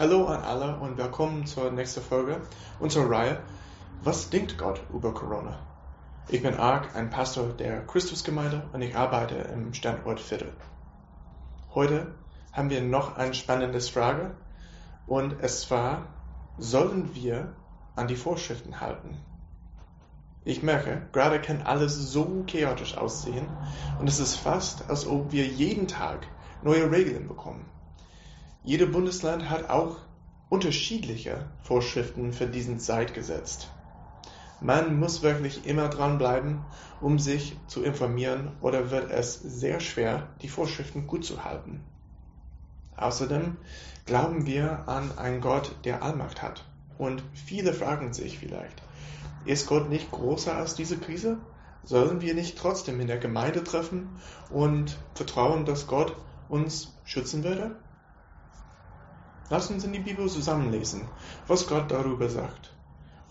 Hallo an alle und willkommen zur nächsten Folge unserer Reihe Was denkt Gott über Corona? Ich bin Ark, ein Pastor der Christusgemeinde und ich arbeite im Standort Viertel. Heute haben wir noch eine spannende Frage und es war, sollen wir an die Vorschriften halten? Ich merke, gerade kann alles so chaotisch aussehen und es ist fast, als ob wir jeden Tag neue Regeln bekommen. Jede Bundesland hat auch unterschiedliche Vorschriften für diesen Zeit gesetzt. Man muss wirklich immer dranbleiben, um sich zu informieren, oder wird es sehr schwer, die Vorschriften gut zu halten. Außerdem glauben wir an einen Gott, der Allmacht hat. Und viele fragen sich vielleicht, ist Gott nicht größer als diese Krise? Sollen wir nicht trotzdem in der Gemeinde treffen und vertrauen, dass Gott uns schützen würde? Lass uns in die Bibel zusammenlesen, was Gott darüber sagt.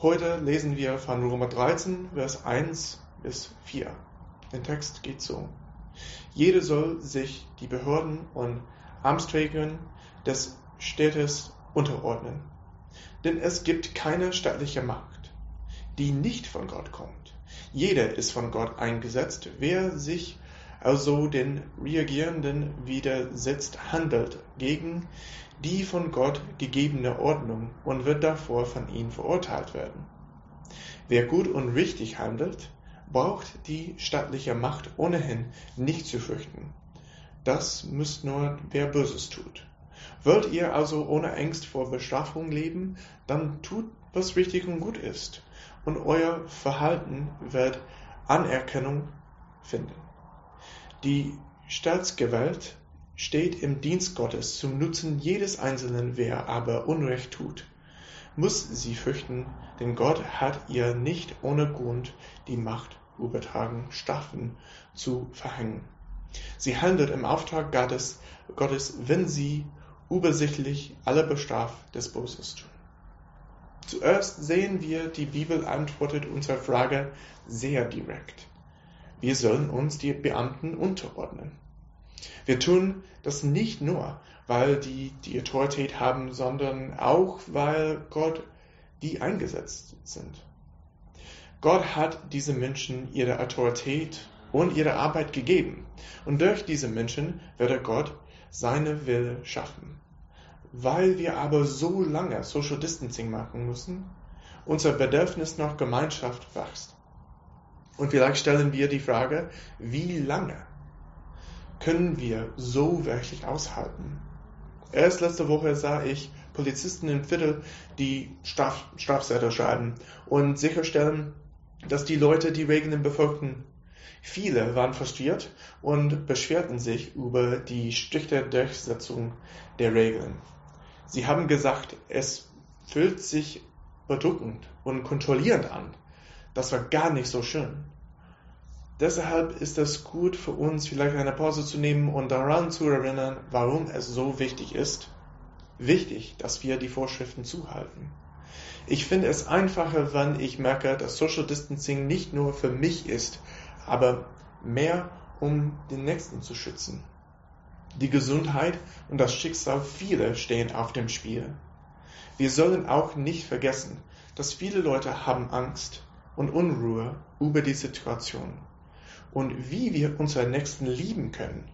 Heute lesen wir von Römer 13, Vers 1 bis 4. Der Text geht so. Jeder soll sich die Behörden und Amtsträgern des Städtes unterordnen. Denn es gibt keine staatliche Macht, die nicht von Gott kommt. Jeder ist von Gott eingesetzt. Wer sich also den Reagierenden widersetzt, handelt gegen die von Gott gegebene Ordnung und wird davor von ihm verurteilt werden. Wer gut und richtig handelt, braucht die staatliche Macht ohnehin nicht zu fürchten. Das müsst nur wer Böses tut. Wollt ihr also ohne Angst vor Bestrafung leben, dann tut, was richtig und gut ist, und euer Verhalten wird Anerkennung finden. Die Staatsgewalt steht im Dienst Gottes zum Nutzen jedes Einzelnen, wer aber Unrecht tut, muss sie fürchten, denn Gott hat ihr nicht ohne Grund die Macht übertragen, Strafen zu verhängen. Sie handelt im Auftrag Gottes, Gottes wenn sie übersichtlich alle Bestraf des Böses tun. Zuerst sehen wir, die Bibel antwortet unserer Frage sehr direkt. Wir sollen uns die Beamten unterordnen. Wir tun das nicht nur, weil die die Autorität haben, sondern auch, weil Gott die eingesetzt sind. Gott hat diese Menschen ihre Autorität und ihre Arbeit gegeben. Und durch diese Menschen werde Gott seine Wille schaffen. Weil wir aber so lange Social Distancing machen müssen, unser Bedürfnis nach Gemeinschaft wächst. Und vielleicht stellen wir die Frage, wie lange? Können wir so wirklich aushalten? Erst letzte Woche sah ich Polizisten im Viertel, die Straf Strafzettel schreiben und sicherstellen, dass die Leute die Regeln befolgten. Viele waren frustriert und beschwerten sich über die strikte Durchsetzung der Regeln. Sie haben gesagt, es fühlt sich bedrückend und kontrollierend an. Das war gar nicht so schön. Deshalb ist es gut für uns, vielleicht eine Pause zu nehmen und daran zu erinnern, warum es so wichtig ist. Wichtig, dass wir die Vorschriften zuhalten. Ich finde es einfacher, wenn ich merke, dass Social Distancing nicht nur für mich ist, aber mehr um den Nächsten zu schützen. Die Gesundheit und das Schicksal vieler stehen auf dem Spiel. Wir sollen auch nicht vergessen, dass viele Leute haben Angst und Unruhe über die Situation und wie wir unseren Nächsten lieben können,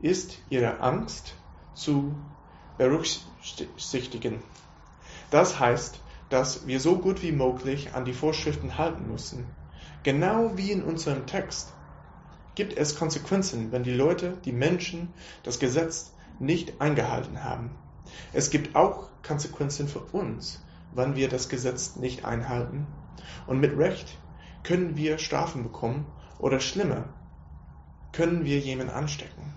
ist ihre Angst zu berücksichtigen. Das heißt, dass wir so gut wie möglich an die Vorschriften halten müssen. Genau wie in unserem Text gibt es Konsequenzen, wenn die Leute, die Menschen, das Gesetz nicht eingehalten haben. Es gibt auch Konsequenzen für uns, wenn wir das Gesetz nicht einhalten. Und mit Recht können wir Strafen bekommen oder schlimmer, können wir jemanden anstecken.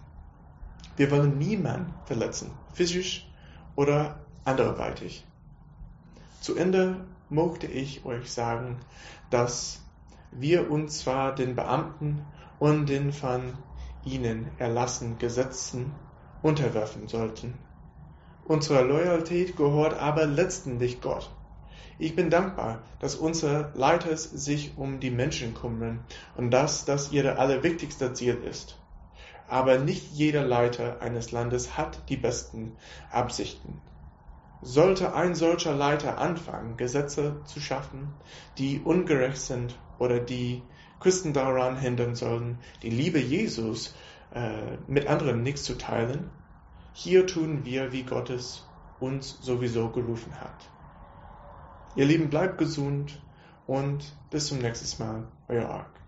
Wir wollen niemanden verletzen, physisch oder anderweitig. Zu Ende möchte ich euch sagen, dass wir uns zwar den Beamten und den von ihnen erlassenen Gesetzen unterwerfen sollten. Unsere Loyalität gehört aber letztendlich Gott. Ich bin dankbar, dass unsere Leiter sich um die Menschen kümmern und dass das ihr allerwichtigste Ziel ist. Aber nicht jeder Leiter eines Landes hat die besten Absichten. Sollte ein solcher Leiter anfangen, Gesetze zu schaffen, die ungerecht sind oder die Christen daran hindern sollen, die Liebe Jesus äh, mit anderen nichts zu teilen, hier tun wir, wie Gott es uns sowieso gerufen hat. Ihr Lieben, bleibt gesund und bis zum nächsten Mal, euer Ark.